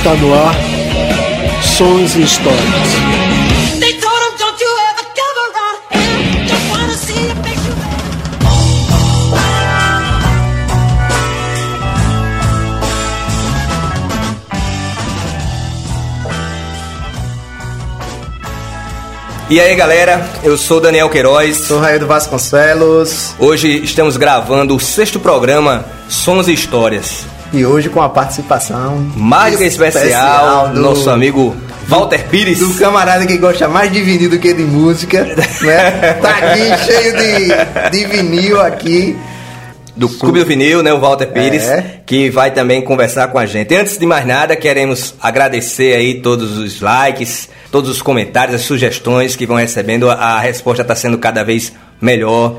Está no ar Sons e Histórias. E aí galera, eu sou Daniel Queiroz. Sou Raio do Vasconcelos Hoje estamos gravando o sexto programa Sons e Histórias. E hoje com a participação Mais que especial, do nosso amigo Walter Pires. do camarada que gosta mais de vinil do que de música, né? Tá aqui cheio de, de vinil aqui. do Clube do Vinil, né, o Walter Pires, É. que vai também conversar com a gente. Antes de mais nada, queremos agradecer aí todos os likes, todos os comentários, as sugestões que vão recebendo. A resposta está sendo cada vez melhor.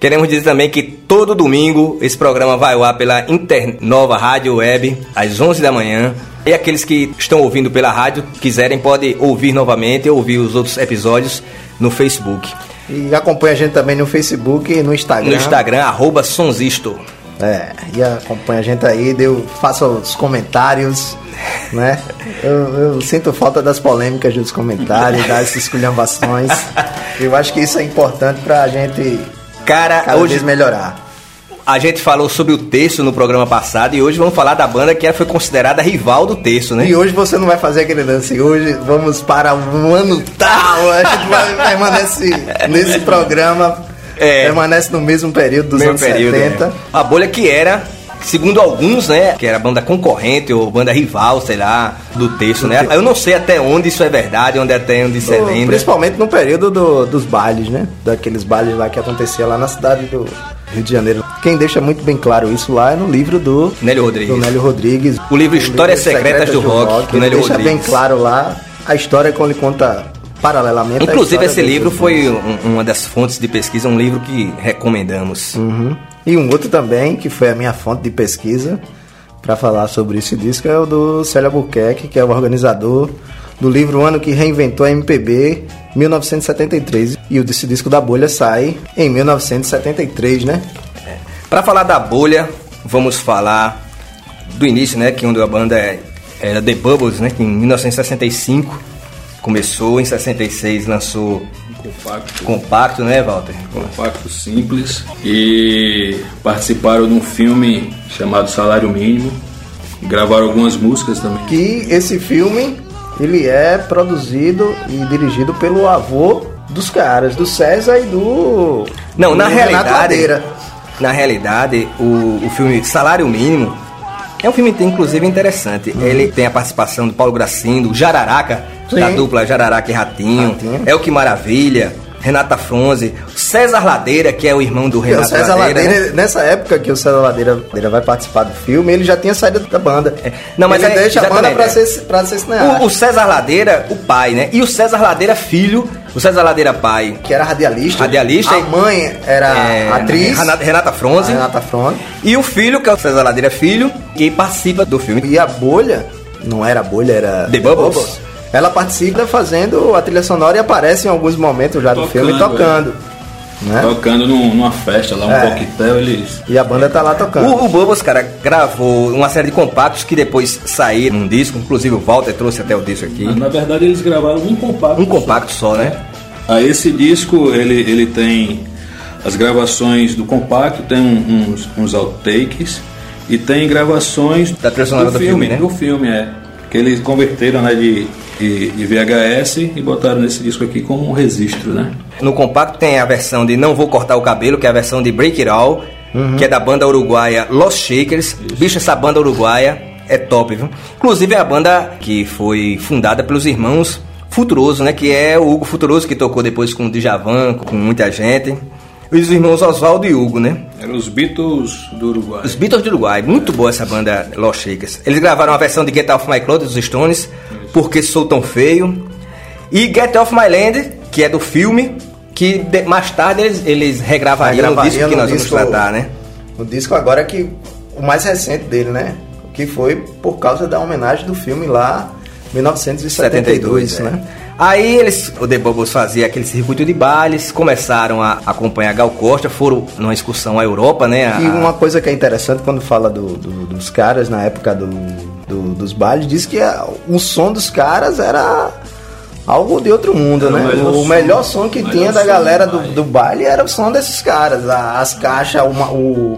Queremos dizer também que todo domingo esse programa vai ao ar pela Internova Rádio Web, às 11 da manhã. E aqueles que estão ouvindo pela rádio, quiserem, podem ouvir novamente ou ouvir os outros episódios no Facebook. E acompanha a gente também no Facebook e no Instagram. No Instagram, arroba Sonsisto. É, e acompanha a gente aí, deu, faça os comentários, né? Eu, eu sinto falta das polêmicas dos comentários, das esculhambações. Eu acho que isso é importante pra gente Cara, cada hoje melhorar. A gente falou sobre o terço no programa passado e hoje vamos falar da banda que foi considerada rival do terço, né? E hoje você não vai fazer aquele lance. Hoje vamos para um ano tal. A gente vai permanece nesse programa. É. Permanece no mesmo período dos Mesmo anos período, 70. né? A bolha que era, segundo alguns, né? Que era banda concorrente ou banda rival, sei lá, do terço, né? Eu não sei até onde isso é verdade, onde até onde isso é lenda. Principalmente no período do- dos bailes, né? Daqueles bailes lá que acontecia lá na cidade do Rio de Janeiro. Quem deixa muito bem claro isso lá é no livro do Nélio Rodrigues. do Nélio Rodrigues. O livro Histórias Secretas do Rock, do Nélio deixa bem Rodrigues. claro lá a história quando ele conta paralelamente. Inclusive, esse livro foi um- uma das fontes de pesquisa, um livro que recomendamos. Uhum. E um outro também, que foi a minha fonte de pesquisa para falar sobre esse disco, é o do Célio Albuquerque, que é o organizador do livro O Ano que Reinventou a MPB, 1973. E o desse disco da bolha sai em 1973, né? Para falar da bolha, vamos falar do início, né? Que onde a banda é- era The Bubbles, né? Que em 1965 começou, em 66 lançou compacto, compacto, né, Walter? compacto simples e participaram de um filme chamado Salário Mínimo. Gravaram algumas músicas também. Que esse filme, ele é produzido e dirigido pelo avô dos caras, do César e do... Não, na do Renato realidade, Ladeira. na realidade, o, o filme Salário Mínimo é um filme inclusive interessante. Ele tem a participação do Paulo Gracindo, Jararaca, Sim. da dupla Jararaca e Ratinho, Ratinho. É o que Maravilha, Renata Fronze, César Ladeira, que é o irmão do Renato César Ladeira. Ladeira, né? nessa época que o César Ladeira, vai participar do filme, ele já tinha saído da banda. Não, mas ele é- deixa a banda pra é. ser, pra ser cineasta. O, o César Ladeira, o pai, né? E o César Ladeira filho, o César Ladeira pai, Que era radialista. Radialista A mãe era é, atriz. Renata, Renata Fronze. Renata Fronte. E o filho, que é o César Ladeira filho, que participa do filme. E a bolha, não era bolha, era. The Bubbles. Ela participa fazendo a trilha sonora e aparece em alguns momentos já do Tocando, filme tocando. Né? Tocando num- numa festa lá, um É. coquetel, eles. E a banda tá lá tocando. O, o Bubbles, cara, gravou uma série de compactos que depois saíram num disco. Inclusive o Walter trouxe até o disco aqui. Na verdade, eles gravaram um compacto. Um compacto só, né? Ah, esse disco ele, ele tem as gravações do compacto, tem uns, uns outtakes e tem gravações Da trilha sonora do filme, né? Do filme, é. Que eles converteram né, de, de, de VHS e botaram nesse disco aqui como um registro, né? No compacto tem a versão de Não Vou Cortar o Cabelo, que é a versão de Break It All, que é da banda uruguaia Los Shakers. Bicho, essa banda uruguaia é top, viu? Inclusive é a banda que foi fundada pelos irmãos Futuroso, né? Que é o Hugo Futuroso, que tocou depois com o Djavan, com muita gente. E os irmãos Oswaldo e Hugo, né? Eram os Beatles do Uruguai. Os Beatles do Uruguai, muito boa essa banda Los Shakers. Eles gravaram a versão de Get Off My Clothes dos Stones, Porque Sou Tão Feio. E Get Off My Land, que é do filme, que de- mais tarde eles, eles regravariam no Regravaria disco que nós disco- vamos tratar, né? O disco agora que. O mais recente dele, né? Que foi por causa da homenagem do filme lá, 1972, 72, né? é. Aí eles, o The Bubbles fazia aquele circuito de bailes, começaram a acompanhar Gal Costa, foram numa excursão à Europa, né? a- E uma coisa que é interessante quando fala do- do- dos caras na época do, do- dos bailes, diz que a- o som dos caras era algo de outro mundo, Era o né? melhor O som. melhor som que Melhor tinha da galera do do, baile. era o som desses caras. As caixas, uma- o,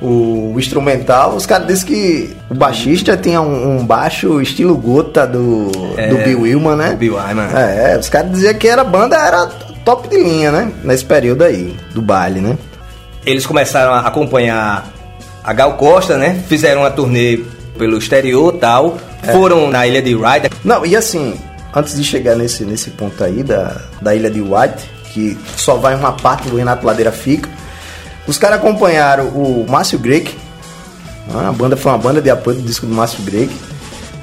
o instrumental. Os caras dizem que o baixista tinha um, um baixo estilo gota do, É, do Bill Willman, né? Bill Wyman. É, os caras diziam que era a banda era top de linha, né? Nesse período aí, do baile, né? Eles começaram a acompanhar a Gal Costa, né? Fizeram uma turnê pelo exterior tal. É. Foram na ilha de Ryder. Não, e assim, antes de chegar nesse, nesse ponto aí da, da ilha de White, que só vai uma parte do Renato Ladeira fica, os caras acompanharam o Márcio Greik, né, a banda foi uma banda de apoio do disco do Márcio Greik,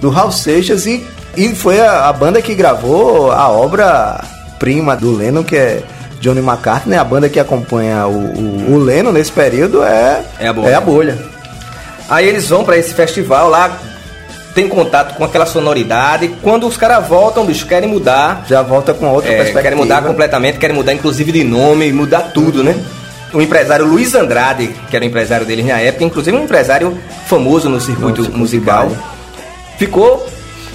do Raul Seixas e, e foi a, a banda que gravou a obra prima do Lennon, que é Johnny McCartney, a banda que acompanha o, o, o Lennon nesse período é, É a Bolha. É a bolha. Aí eles vão pra esse festival lá, tem contato com aquela sonoridade. Quando os caras voltam, bicho, querem mudar. Já volta com outra É, perspectiva. querem mudar completamente, querem mudar inclusive de nome, mudar tudo, né? O empresário Luiz Andrade, que era o empresário deles na época, inclusive um empresário famoso no circuito circuito musical, ficou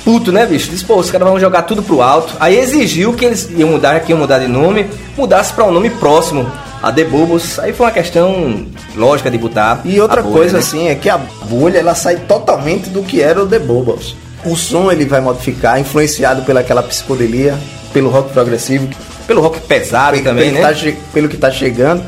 puto, né, bicho? Disse, pô, os caras vão jogar tudo pro alto. Aí exigiu que eles iam mudar, que iam mudar de nome, mudasse pra um nome próximo, a The Bubbles. Aí foi uma questão lógica de botar. E outra bolha, coisa né? assim é que a bolha ela sai totalmente do que era o The Bubbles. O som ele vai modificar, influenciado pelaquela psicodelia, pelo rock progressivo, Pelo rock pesado pelo, também, pelo, né? que tá, pelo que tá chegando.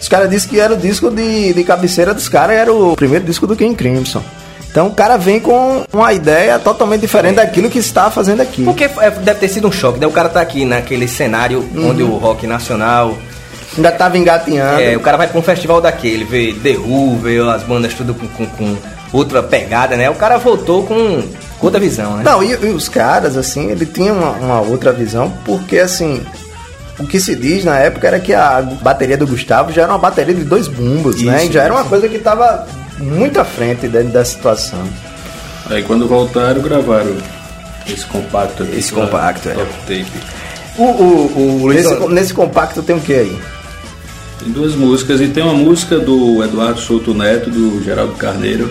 Os caras disseram que era o disco de, de cabeceira dos caras, era o primeiro disco do King Crimson. Então o cara vem com uma ideia totalmente diferente daquilo que está fazendo aqui. Porque é, deve ter sido um choque, né? O cara tá aqui naquele cenário Uhum. onde o rock nacional. Ainda tava engatinhando. É, o cara vai pra um festival daquele, vê The Who, vê as bandas tudo com, com- com outra pegada, né? O cara voltou com outra visão, né? Não, e, e os caras, assim, ele tinha uma, uma outra visão, porque assim, o que se diz na época era que a bateria do Gustavo já era uma bateria de dois bumbos, né? Isso, E já era uma coisa que tava muito à frente dentro da situação. Aí quando voltaram, gravaram esse compacto aqui. Esse compacto, é. Top Tape. O, o, o Nesse, nesse compacto tem o que aí? Tem duas músicas e tem uma música do Eduardo Souto Neto, do Geraldo Carneiro,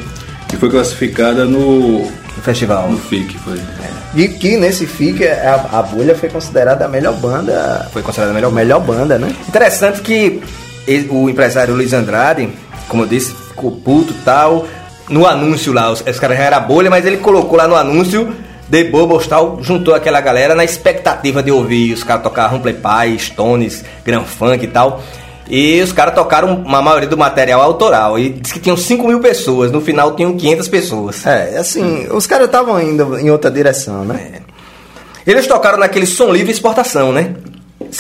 que foi classificada no, festival. no FIC. Foi. E que nesse FIC a, a Bolha foi considerada a melhor banda. Foi considerada a melhor A melhor banda, né? Interessante que ele- o empresário Luiz Andrade, como eu disse, ficou puto e tal. No anúncio lá, os, os caras já era bolha, mas ele colocou lá no anúncio The Bubbles tal, juntou aquela galera na expectativa de ouvir os caras tocar Humble Pie, Stones, Grand Funk e tal. E os caras tocaram uma maioria do material autoral. E disse que tinham 5 mil pessoas, no final tinham 500 pessoas. É, assim, os caras estavam indo em outra direção, né? Eles tocaram naquele som livre exportação, né?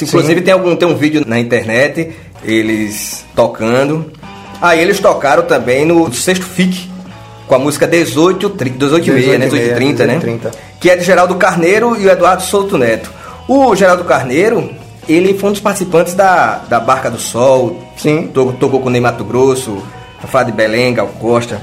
Inclusive tem algum tem um vídeo na internet eles tocando. Aí eles tocaram também no sexto FIC com a música 18 30, 18 e meia, né? 18 e 30, né? 18 Que é de Geraldo Carneiro e o Eduardo Souto Neto. O Geraldo Carneiro, ele foi um dos participantes da, da Barca do Sol. Sim. To- Tocou com o Ney Mato Grosso, Fafá de Belém, Gal Costa.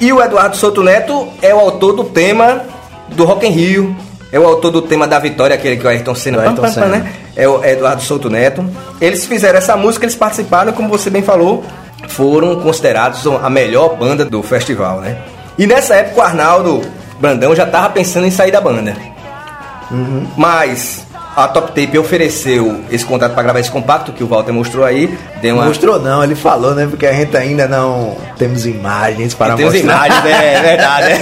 E o Eduardo Souto Neto é o autor do tema do Rock in Rio. É o autor do tema da Vitória, aquele que o Ayrton Senna, Ayrton pam, pam, pam, Senna. né? É o Eduardo Souto Neto. Eles fizeram essa música, eles participaram, como você bem falou, foram considerados a melhor banda do festival, né? E nessa época o Arnaldo Brandão já tava pensando em sair da banda. Mas a Top Tape ofereceu esse contrato para gravar esse compacto que o Walter mostrou aí. Deu uma, Mostrou não, ele falou, né? Porque a gente ainda não temos imagens para Tem mostrar. imagens, é, é verdade.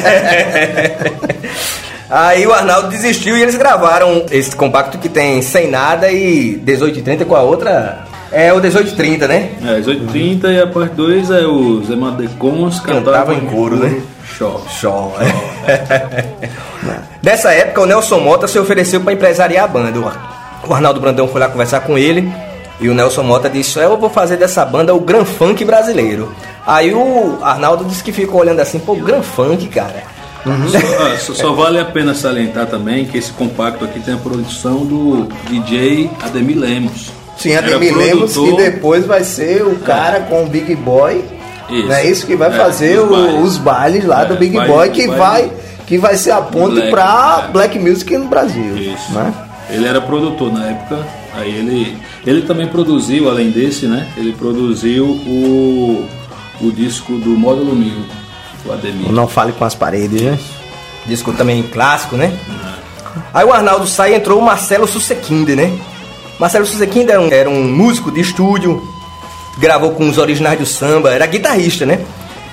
Aí o Arnaldo desistiu e eles gravaram esse compacto que tem Sem Nada e 1830 com a outra. É o 1830, né? É, às 8h30 e a parte 2 é o Zé Madecons Cantava cantava em coro, né? Show. Show. Dessa época, o Nelson Mota se ofereceu para empresariar a banda. O- Arnaldo Brandão foi lá conversar com ele e o Nelson Mota disse: Eu vou fazer dessa banda o Gran Funk brasileiro. Aí o Arnaldo disse que ficou olhando assim: Pô, Gran Funk, cara. Só, ah, só- só vale a pena salientar também que esse compacto aqui tem a produção do DJ Ademir Lemos. Sim, até me lembro que produtor- depois vai ser o cara com o Big Boy. Isso. Não é isso que vai É, fazer os o- bailes. os bailes lá É, do Big baile- Boy que baile- vai que vai ser a ponte Black, pra é. Black Music no Brasil. Isso. Né? Ele era produtor na época, aí ele, ele também produziu, além desse, né? Ele produziu o, o disco do Módulo 1000, o Ademir. Não fale com as paredes, né? Disco também clássico, né? Aí o Arnaldo sai e entrou o Marcelo Susequinde, né? Marcelo Susequinde era um, era um músico de estúdio, gravou com os originais do samba, era guitarrista, né?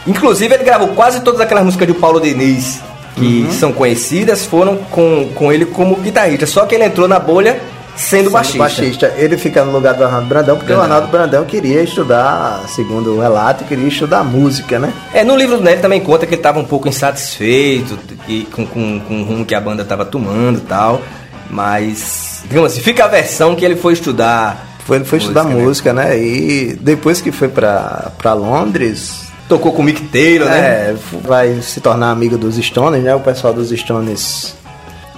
Inclusive ele gravou quase todas aquelas músicas do Paulo Diniz que Uhum. são conhecidas, foram com, com ele como guitarrista. Só que ele entrou na bolha sendo, Sendo baixista. baixista. Ele fica no lugar do Arnaldo Brandão, porque o Brandão. Arnaldo Brandão queria estudar, segundo o relato, queria estudar música, né? É, no livro dele também conta que ele estava um pouco insatisfeito e com, com, com o rumo que a banda estava tomando e tal. Mas, digamos assim, fica a versão que ele foi estudar. Foi, ele foi estudar né? música, né? E depois que foi pra, pra Londres, Tocou com o Mick Taylor, né? é, vai se tornar amigo dos Stones, né? O pessoal dos Stones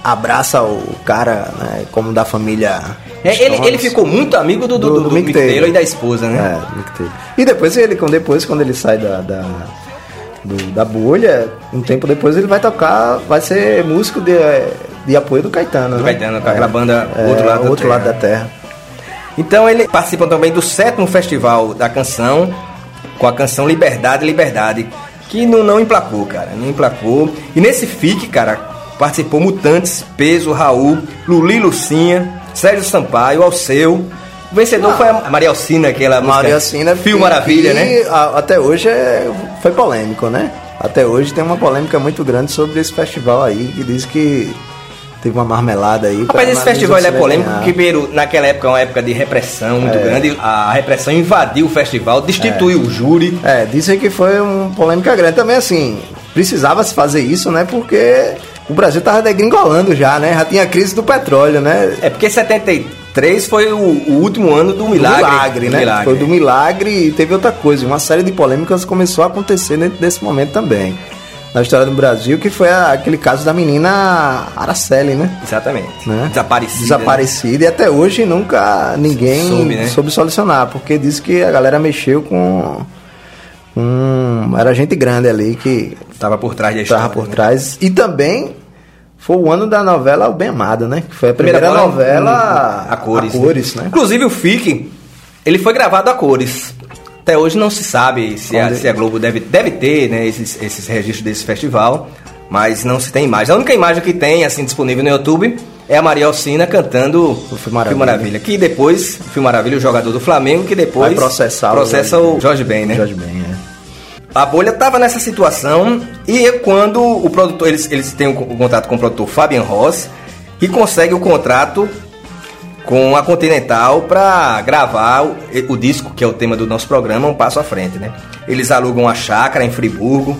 abraça o cara, né? Como da família. É, ele, Stones. ele ficou muito amigo do, do, do, do Mick, Taylor. e da esposa, né? É, Mick Taylor. E depois ele, quando- depois quando ele sai da, da, do- da bolha, um tempo depois ele vai tocar, vai ser músico de, de apoio do Caetano. Do né? Caetano, com aquela banda É, Outro Lado da Outro Terra. Lado da Terra. Então ele participa também do sétimo festival da canção, com a canção Liberdade, Liberdade, que não, não emplacou, cara, não emplacou. E nesse FIC, cara, participou Mutantes, Peso, Raul, Luli Lucinha, Sérgio Sampaio, Alceu. O vencedor foi a Maria Alcina, aquela Maria Sina Fio Maravilha, né? a- até hoje é, foi polêmico, né? Até hoje tem uma polêmica muito grande sobre esse festival aí, que diz que teve uma marmelada aí. Rapaz, esse festival é polêmico ganhar. porque, naquela época é uma época de repressão muito grande. A repressão invadiu o festival, destituiu o júri. É, dizem que foi uma polêmica grande. Também assim, precisava se fazer isso, né? Porque o Brasil tava degringolando já, né? Já tinha a crise do petróleo, né? É porque 73 foi o, o último ano do Do milagre. milagre, do né? milagre. Foi do milagre e teve outra coisa. Uma série de polêmicas começou a acontecer dentro desse momento também. Na história do Brasil, que foi a- aquele caso da menina Araceli, né? Exatamente. né? Desaparecida. né? Desaparecida e até hoje nunca ninguém Soube, né? soube solucionar, porque diz que a galera mexeu com. com era gente grande ali que Tava por trás da história. estava por né? trás. E também foi o ano da novela O Bem Amado, né? Que foi a primeira, Primeira novela a cores. a cores né? Inclusive o FIC, ele foi gravado a cores. Até hoje não se sabe se a, se a Globo deve, deve ter né, esses, esses registros desse festival, mas não se tem imagem. A única imagem que tem assim disponível no YouTube é a Maria Alcina cantando o Fio Maravilha. que depois, o Fio Maravilha, o jogador do Flamengo, que depois Vai processar processa o Jorge Ben, né? Jorge Ben, é. A bolha estava nessa situação e é quando o produtor, eles, eles têm o, o contrato com o produtor Fabian Ross e consegue o contrato com a Continental para gravar o, o disco, que é o tema do nosso programa, Um Passo à Frente, né? Eles alugam a chácara em Friburgo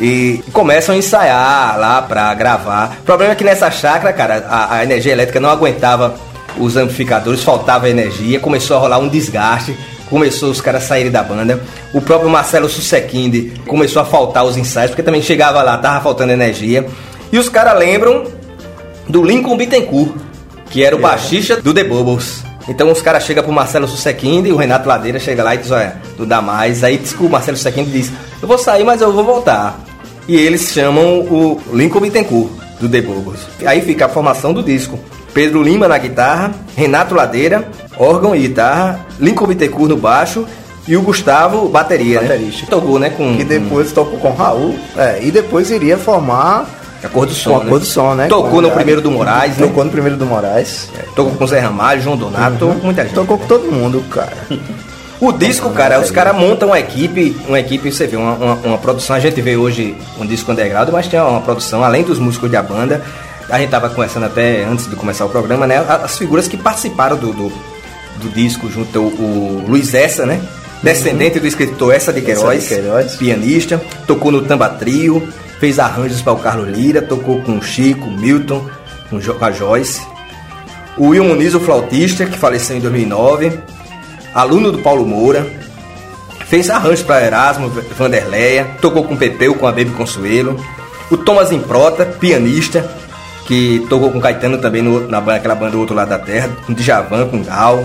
e começam a ensaiar lá para gravar. O problema é que nessa chácara, cara, a, a energia elétrica não aguentava os amplificadores, faltava energia, começou a rolar um desgaste, começou os caras a saírem da banda. O próprio Marcelo Sussequinde começou a faltar os ensaios, porque também chegava lá, tava faltando energia. E os caras lembram do Lincoln Bittencourt, que era o baixista do The Bubbles. Então os caras chegam pro Marcelo Sussequinde e o Renato Ladeira chega lá e diz, olha, não dá mais. Aí diz que o Marcelo Sussequinde diz, eu vou sair, mas eu vou voltar. E eles chamam o Lincoln Bittencourt, do The Bubbles. Aí fica a formação do disco. Pedro Lima na guitarra, Renato Ladeira, órgão e guitarra, Lincoln Bittencourt no baixo e o Gustavo bateria, Baterista. né? Tocou, né, com Que depois tocou com Raul. É, e depois iria formar a cor do com a cor do som, né? Tocou no primeiro do Moraes, né? Tocou no primeiro do Moraes. Tocou com Zé Ramalho, João Donato, tocou com muita gente. Tocou com todo mundo, cara. O disco, cara, os caras montam uma equipe, uma equipe, você vê, uma, uma, uma produção, a gente vê hoje um disco underground, mas tem uma produção, além dos músicos da banda, a gente tava conversando até antes de começar o programa, né, as figuras que participaram do, do, do disco, junto o, o Luiz Essa, né, descendente do escritor Essa de Queiroz, Essa de Queiroz. pianista, tocou no Tamba Trio, fez arranjos para o Carlos Lira, tocou com o Chico, Milton, com a Joyce, o Will Muniz, o flautista, que faleceu em 2009, aluno do Paulo Moura, fez arranjos para Erasmo, Vanderleia, tocou com Pepeu, com a Baby Consuelo, o Thomas Improta, pianista, que tocou com Caetano também no, na banda, aquela banda do outro lado da terra, com Djavan, com Gal.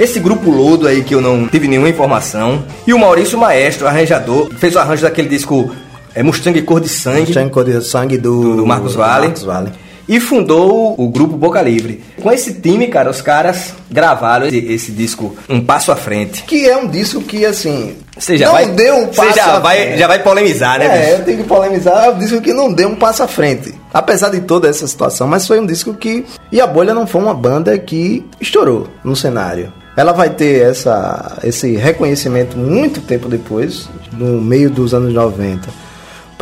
Esse grupo Lodo aí que eu não tive nenhuma informação. E o Maurício Maestro, arranjador, fez o arranjo daquele disco é Mustang Cor de Sangue. Mustang Cor de Sangue do, do Marcos Vale. Marcos vale. E fundou o grupo Boca Livre. Com esse time, cara, os caras gravaram esse, esse disco Um Passo à Frente. Que é um disco que, assim. Você já não vai, deu um passo você já à vai, frente. já vai polemizar, né, É, bicho? eu tenho que polemizar. É um disco que não deu um passo à frente. Apesar de toda essa situação, mas foi um disco que. E a Bolha não foi uma banda que estourou no cenário. Ela vai ter essa, esse reconhecimento muito tempo depois, no meio dos anos 90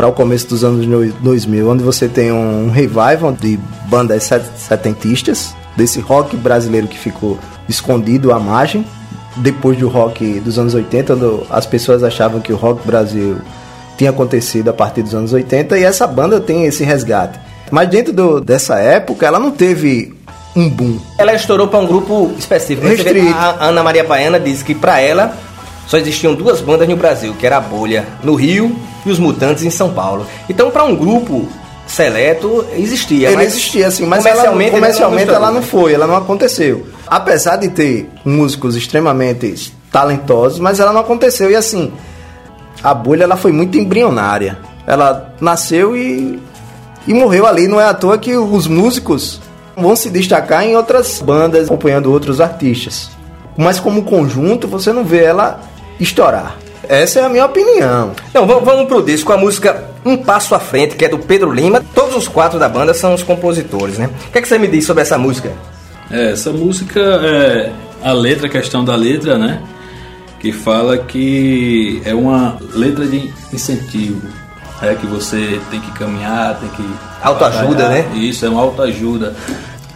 para o começo dos anos no- 2000, onde você tem um revival de bandas set- setentistas, desse rock brasileiro que ficou escondido à margem, depois do rock dos anos 80, onde as pessoas achavam que o rock Brasil tinha acontecido a partir dos anos 80, e essa banda tem esse resgate. Mas dentro do- dessa época, ela não teve um boom. Ela estourou para um grupo específico. Vê. A Ana Maria Baiana disse que para ela só existiam duas bandas no Brasil, que era a Bolha no Rio e os Mutantes em São Paulo. Então, para um grupo seleto, existia. Ele mas existia assim, mas ela, comercialmente, comercialmente ele ela não foi, ela não aconteceu. Apesar de ter músicos extremamente talentosos, mas ela não aconteceu. E assim, a bolha ela foi muito embrionária. Ela nasceu e, e morreu ali. Não é à toa que os músicos vão se destacar em outras bandas, acompanhando outros artistas. Mas como conjunto, você não vê ela estourar. Essa é a minha opinião. Não, vamos, vamos pro disco com a música Um Passo à Frente, que é do Pedro Lima. Todos os quatro da banda são os compositores, né? O que, é que você me diz sobre essa música? É, essa música é a letra, a questão da letra, né? Que fala que é uma letra de incentivo. É que você tem que caminhar, tem que. Autoajuda, né? Isso, é uma autoajuda.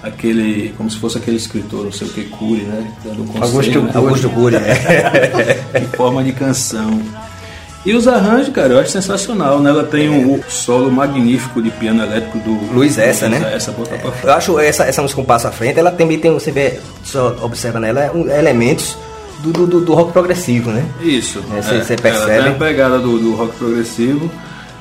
Aquele. Como se fosse aquele escritor, não sei o que, Cury, né? Dando conselho, Augusto né? Augusto Cury, é. em forma de canção. E os arranjos, cara, eu acho sensacional, né? Ela tem um solo magnífico de piano elétrico do Luiz Essa, né? Essa, bota pra Eu acho essa, essa música Um Passo à Frente, ela também tem, você vê, só observa nela, um- elementos do, do, do- rock progressivo, né? Isso. É, cê- cê Ela percebe? tem a pegada do, do rock progressivo,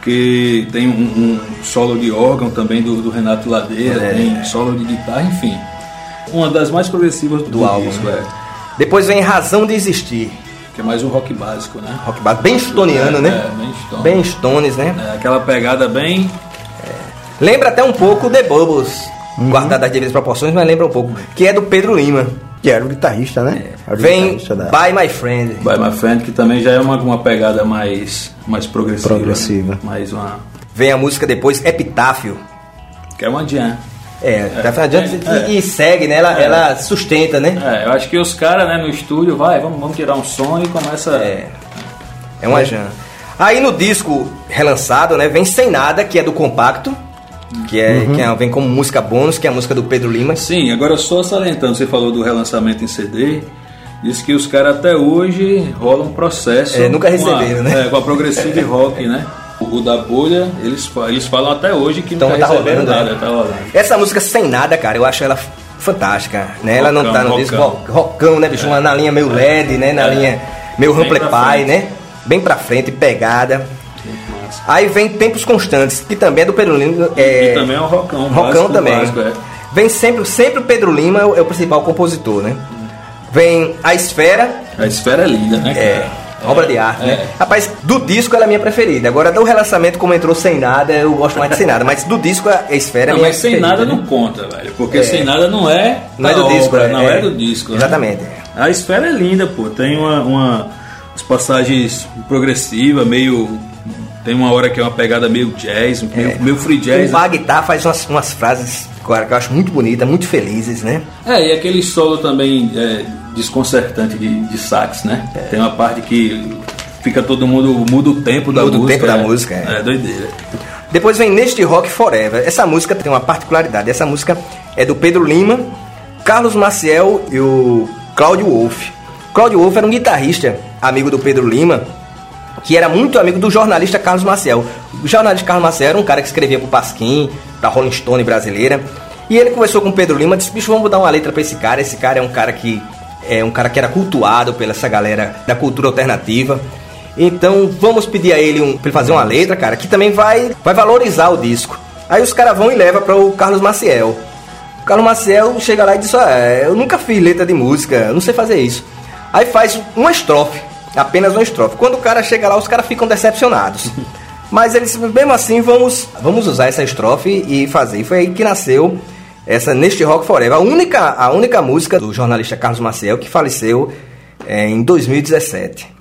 que tem um, um solo de órgão também do, do Renato Ladeira, É. tem solo de guitarra, enfim. Uma das mais progressivas do, Do álbum, disco, né? é. Depois vem Razão de Existir, Que é mais um rock básico, né? rock ba- bem stoniano, É, né? é, bem Stone. Bem Stones, né? É, aquela pegada bem. Lembra até um pouco The Bubbles, Uhum. guardado as devidas proporções, mas lembra um pouco, que é do Pedro Lima. Que era o guitarrista, né? O Vem guitarrista da- By My Friend. By My Friend, que também já é uma, uma pegada mais, mais progressiva. Progressiva. né? Mais uma. Vem a música depois Epitáfio. Que é uma jam. É, tá adiante é. e, e segue, né? Ela, É. ela sustenta, né? É, eu acho que os caras, né, no estúdio, vai, vamos, vamos tirar um som e começa. É. É uma jam. Aí no disco relançado, né, vem Sem Nada, que é do compacto, que é, Uhum. que é- vem como música bônus, que é a música do Pedro Lima. Sim, agora só salientando, você falou do relançamento em CD, diz que os caras até hoje rolam um processo. É, nunca com a- receberam, né? É, com a Progressive Rock, né? O da bolha, eles, eles falam até hoje que Então nunca tá receberam rolando, nada, né? tá rolando. Essa música Sem Nada, cara, eu acho ela fantástica, né? Ela não tá no disco rockão. rock- rockão, né, bicho? Uma Na linha meio LED, né? Na É. linha meio Amplify, frente. né? Bem pra frente, pegada. Aí vem Tempos Constantes, que também é do Pedro Lima. É, E também é um rockão, rockão básico, também. básico, é. Vem sempre, sempre o Pedro Lima é o, é o principal compositor, né? Vem A Esfera, A esfera é linda, né, é, cara? obra de arte, né? é. Rapaz, do disco ela é a minha preferida. Agora, do relançamento, como entrou sem nada, eu gosto mais de sem nada. Mas do disco, a Esfera é Não, minha mas sem preferida, nada né? não conta, velho. Porque É. sem nada não é. Não é do disco, obra, é, Não é. é do disco. né? Exatamente. A esfera é linda, pô. Tem uma, uma as passagens progressiva, meio tem uma hora que é uma pegada meio jazz, meio, meio free jazz. O a guitarra faz umas, umas frases cara, que eu acho muito bonitas, muito felizes, né? É, e aquele solo também é, desconcertante de, de sax, né? É. Tem uma parte que fica todo mundo muda o tempo da Muda o música. tempo da é. música, é. É doideira. Depois vem Neste Rock Forever. Essa música tem uma particularidade. Essa música é do Pedro Lima, Carlos Maciel e o Cláudio Wolff. Cláudio Wolff era um guitarrista, amigo do Pedro Lima, que era muito amigo do jornalista Carlos Maciel. O jornalista Carlos Maciel era um cara que escrevia pro Pasquim, pra Rolling Stone brasileira. E ele conversou com o Pedro Lima, disse: "Bicho, vamos dar uma letra pra esse cara. Esse cara é um cara que é um cara que era cultuado pela essa galera da cultura alternativa. Então vamos pedir a ele um, pra ele fazer uma letra, cara, que também vai, vai valorizar o disco. Aí os caras vão e levam para o Carlos Maciel. O Carlos Maciel chega lá e diz: ah, Eu nunca fiz letra de música, não sei fazer isso. Aí faz uma estrofe, apenas uma estrofe. Quando o cara chega lá, os caras ficam decepcionados. Mas eles, mesmo assim, vamos, vamos usar essa estrofe e fazer. E foi aí que nasceu essa Neste Rock Forever. A única, a única música do jornalista Carlos Maciel que faleceu é, em 2017.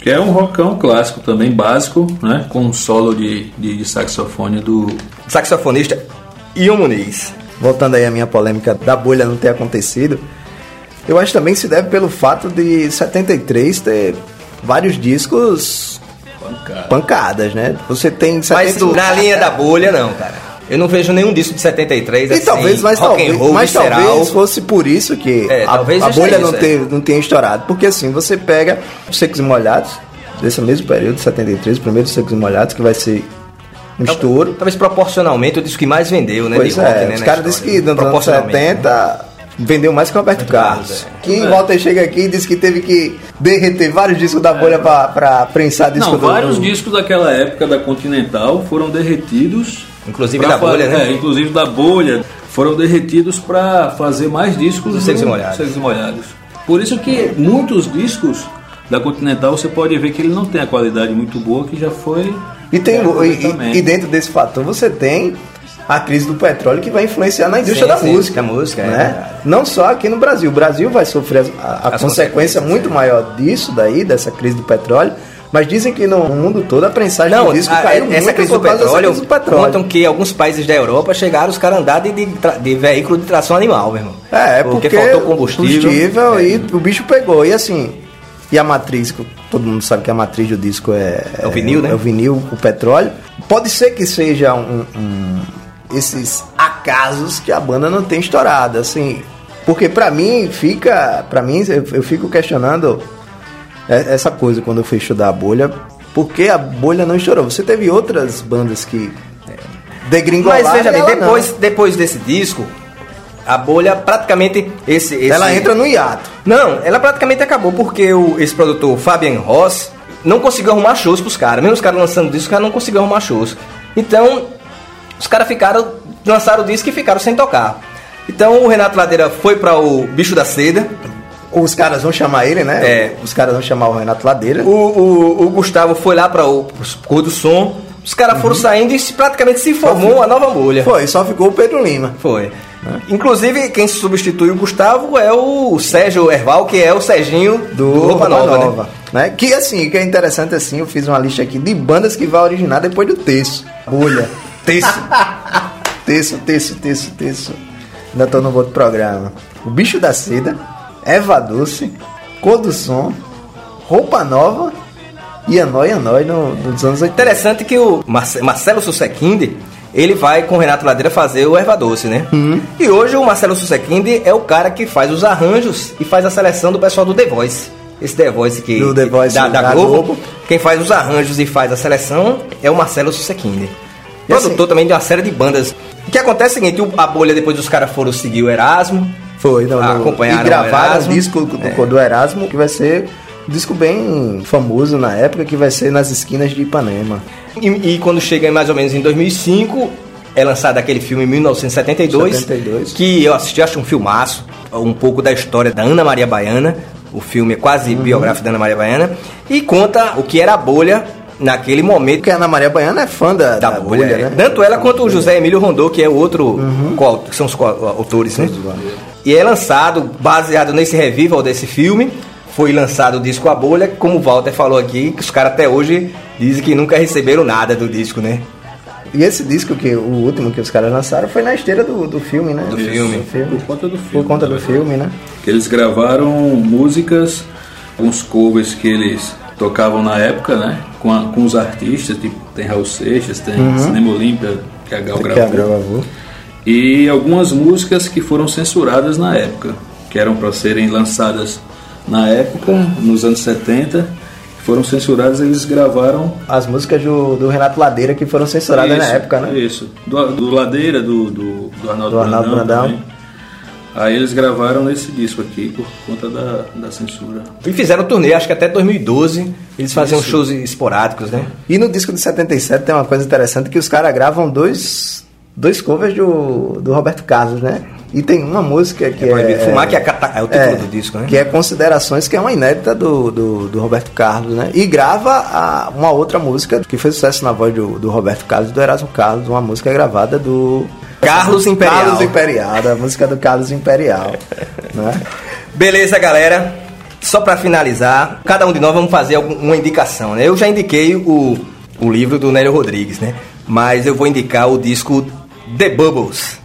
Que é um rockão clássico também, básico, né? Com um solo de, de, de saxofone do. Saxofonista Ion Muniz. Voltando aí à minha polêmica da bolha não ter acontecido, eu acho também que se deve pelo fato de 73 ter vários discos Pancada. pancadas, né? Você tem Mas 73 na linha da bolha, não, cara. Eu não vejo nenhum disco de 73 E assim, talvez, mas rock talvez, and roll, mas visceral. talvez fosse por isso que É, a, talvez a bolha isso, não, é. ter, não tenha estourado. Porque assim, você pega os Secos e Molhados, desse mesmo período, 73, o primeiro Secos e Molhados, que vai ser um estouro. Talvez proporcionalmente o disco que mais vendeu, né? Pois de rock, é, né, os caras disseram história. que nos anos Proporcionalmente, né? 70 vendeu mais que o Roberto Carlos. Carlos, É. volta e chega aqui e diz que teve que derreter vários discos da bolha pra, pra prensar disco Não, do vários discos daquela época da Continental foram derretidos. Inclusive da bolha, fa- né? É, inclusive da bolha. Foram derretidos para fazer mais discos Dos do- Secos e Molhados. Secos Molhados. Por isso que muitos discos da Continental você pode ver que ele não tem a qualidade muito boa que já foi. E, tem, é, e, e dentro desse fator você tem a crise do petróleo que vai influenciar na indústria Sim, da sim, música. da música, é né? verdade. Não só aqui no Brasil. O Brasil vai sofrer a, a consequência muito é. maior disso daí, dessa crise do petróleo. Mas dizem que no mundo todo a prensagem Não, do disco a- caiu essa muito crise do petróleo, crise do petróleo. contam que alguns países da Europa chegaram os caras andar de, de, de veículo de tração animal, meu irmão. É, é porque, faltou combustível. e É. o bicho pegou. E assim, e a matriz, todo mundo sabe que a matriz do disco é, É o vinil, né? É o vinil, o petróleo. Pode ser que seja um, um- esses acasos que a banda não tem estourado, assim. Porque pra mim fica, para mim eu, eu fico questionando essa coisa quando eu fui estudar a bolha, porque a bolha não estourou. Você teve outras bandas que é, degringolaram. Mas veja bem, depois, depois desse disco, a bolha praticamente. Esse, esse- ela entra no hiato. Não, ela praticamente acabou porque o, esse produtor, Fabian Ross, não conseguiu arrumar shows pros caras. Mesmo os caras lançando disco, os caras não conseguiram arrumar shows. Então, os caras ficaram, lançaram o disco e ficaram sem tocar. Então o Renato Ladeira foi para o Bicho da Seda. Os caras vão chamar ele, né? É. Os caras vão chamar o Renato Ladeira. O, o, o Gustavo foi lá para o Cor do Som. Os caras foram saindo e praticamente se formou uma nova bolha. Foi, só ficou o Pedro Lima. Foi. Inclusive, quem substitui o Gustavo é o Sérgio Erval, que é o Serginho do, Roupa Nova, né? né? Que assim, que é interessante assim, eu fiz uma lista aqui de bandas que vai originar depois do terço. Bolha. Terço. terço, terço, terço, terço. Ainda tô no outro programa. O Bicho da Seda, Eva Doce, Cor do Som, Roupa Nova e Anói Anói no, nos anos 80. Interessante que o Marce- Marcelo Sussequinde, ele vai com o Renato Ladeira fazer o Erva Doce, né? Uhum. E hoje o Marcelo Sussequinde é o cara que faz os arranjos e faz a seleção do pessoal do The Voice. Esse The Voice que Do The Voice da, da da Globo, Globo. quem faz os arranjos e faz a seleção é o Marcelo Sussequinde. E Produtor assim- também de uma série de bandas. O que acontece é o seguinte, a bolha depois os caras foram seguir o Erasmo. Foi, não, no, acompanharam e gravaram o disco do, É. do Erasmo que vai ser um disco bem famoso na época, que vai ser nas esquinas de Ipanema. E, e quando chega mais ou menos em 2005, é lançado aquele filme em 1972, 72. que eu assisti, acho um filmaço, um pouco da história da Ana Maria Baiana. O filme é quase Uhum. biográfico da Ana Maria Baiana. E conta o que era a bolha naquele momento Porque a Ana Maria Baiana é fã da, da, da bolha. bolha, é. né? Tanto ela quanto o José Emílio Rondô, que é o outro, coau- que são os autores, né? E é lançado, baseado nesse revival desse filme, foi lançado o disco A Bolha, como o Walter falou aqui, que os caras até hoje dizem que nunca receberam nada do disco, né? E esse disco, que o último que os caras lançaram, foi na esteira do, do filme, né? Do filme. Por conta do filme. Por conta do filme, né? Que eles gravaram músicas, alguns covers que eles tocavam na época, né? Com, a- com os artistas, tipo, tem Raul Seixas, tem Cinema Olímpia, que a Gal Que gravou. a gravou. E algumas músicas que foram censuradas na época, que eram para serem lançadas na época, nos anos 70, foram censuradas, eles gravaram As músicas do, do Renato Ladeira que foram censuradas na Isso, época, né? Isso. Do, do Ladeira, do, do, do Arnaldo, Do Arnaldo Brandão. Brandão. Aí eles gravaram nesse disco aqui por conta da, da censura. E fizeram turnê, acho que até 2012, eles faziam shows esporádicos, né? E no disco de 77 tem uma coisa interessante que os caras gravam dois, dois covers do, do Roberto Carlos, né? E tem uma música que É é. fumar, que é, é o título do disco, né? Que é Considerações, que é uma inédita do, do, do Roberto Carlos, né? E grava a- uma outra música que fez sucesso na voz do, do Roberto Carlos e do Erasmo Carlos, uma música gravada do. Carlos Imperial. Carlos Imperial, da música do Carlos Imperial. né? Beleza, galera. Só pra finalizar, cada um de nós vamos fazer uma indicação, né? Eu já indiquei o, o livro do Nélio Rodrigues, né? Mas eu vou indicar o disco The Bubbles,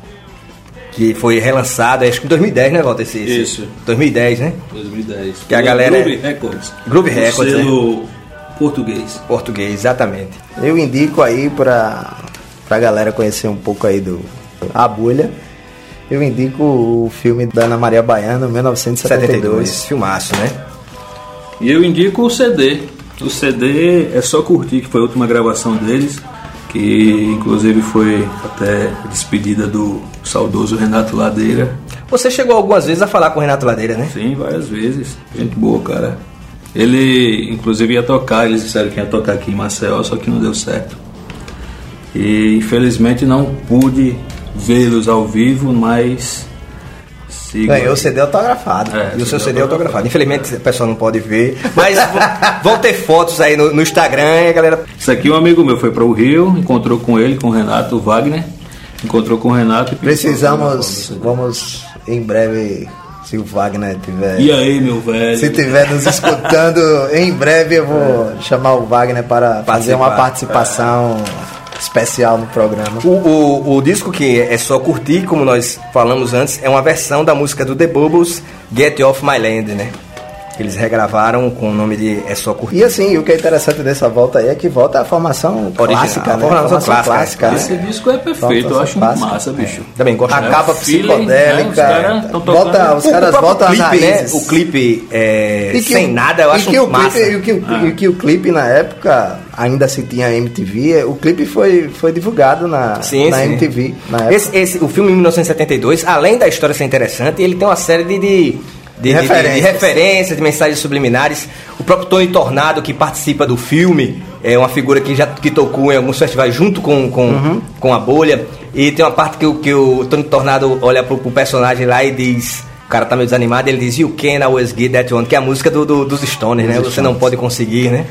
que foi relançado, acho que em 2010, né, Walter? Esse, esse- Isso. 2010, né? 2010. Que a galera- Groove Records. Groove Records, Selo português. Português, exatamente. Eu indico aí pra, pra galera conhecer um pouco aí do A Bolha. Eu indico o filme da Ana Maria Baiana, 1972. 72, filmaço, né? E eu indico o CD. O CD é só curtir, que foi a última gravação deles, que inclusive foi até despedida do saudoso Renato Ladeira. Você chegou algumas vezes a falar com o Renato Ladeira, né? Sim, várias vezes. Gente boa, cara. Ele, inclusive, ia tocar, eles disseram que ia tocar aqui em Maceió, só que não deu certo. E infelizmente não pude vê-los ao vivo, mas. Ganhou o CD autografado. É, E o seu CD é autografado. Infelizmente o pessoal não pode ver, mas vão ter fotos aí no, no Instagram a galera. Isso aqui um amigo meu foi para o Rio, encontrou com ele, com o Renato Wagner. Encontrou com o Renato e Precisamos, vamos em breve, se o Wagner tiver. E aí, meu velho? Se tiver nos escutando, em breve eu vou chamar o Wagner para fazer uma Participar. participação especial no programa. O, o, o disco que é só curtir, como nós falamos antes, é uma versão da música do The Bubbles, Get Off My Land, né? Eles regravaram com o nome de É Só Curtir. E assim, o que é interessante dessa volta aí é que volta a formação Original, clássica, a né? formação clássica, né? Esse disco é perfeito, eu acho Clássica. massa, bicho. Também gosto A né? capa Feeling, psicodélica. né? Os tocando- volta, os caras voltam clipe, né? raízes. O clipe é, E que sem nada, eu e acho que o massa. Clipe, e, que, o- Ah. e que o clipe na época, ainda se tinha MTV, o clipe foi, foi divulgado na, Sim, na sim. MTV. Na. Esse, esse- o filme em 1972, além da história ser interessante, ele tem uma série de, de, de, de- de- de Referências. referências, de mensagens subliminares. O próprio Tony Tornado, que participa do filme, é uma figura que já que tocou em alguns festivais junto com, com, Uhum. com a bolha. E tem uma parte que, o- que o Tony Tornado olha pro, pro personagem lá e diz. O cara tá meio desanimado, ele diz You can always get that one, que é a música do, do- dos Stones, né? Você não pode conseguir, né?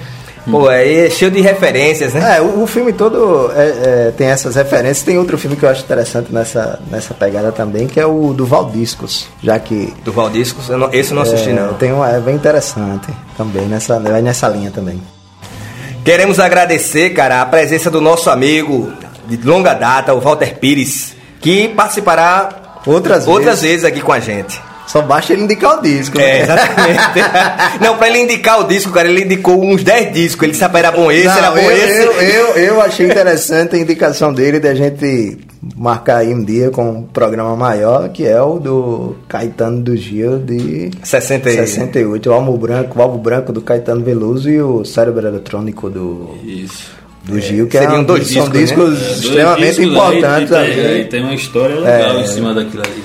Pô, aí é cheio de referências, né? É, o, o filme todo é, é, tem essas referências. Tem outro filme que eu acho interessante nessa, nessa pegada também, que é o do Valdiscos, já que Do Valdiscos, eu não- esse eu não assisti, é, não. Tem um, é bem interessante também, nessa, vai nessa linha também. Queremos agradecer, cara, a presença do nosso amigo de longa data, o Walter Pires, que participará Outras outras vezes. vezes aqui com a gente. Só basta ele indicar o disco. É, né? exatamente. Não, pra ele indicar o disco, cara, ele indicou uns 10 discos. Ele disse, "Ah, era bom esse, Não, era bom eu, esse. eu, eu, eu achei interessante a indicação dele de a gente marcar aí um dia com um programa maior, que é o do Caetano do Gil de 68. 68. O álbum branco, o álbum branco do Caetano Veloso e o cérebro eletrônico do, Isso. do Gil, que seriam é um- dois são discos, né? discos É, dois extremamente discos aí, importantes. e tem, e tem uma história legal em cima daquilo ali.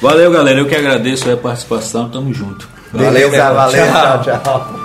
Valeu, galera. Eu que agradeço a participação. Tamo junto. Valeu, Beleza, valeu, Tchau. tchau. tchau.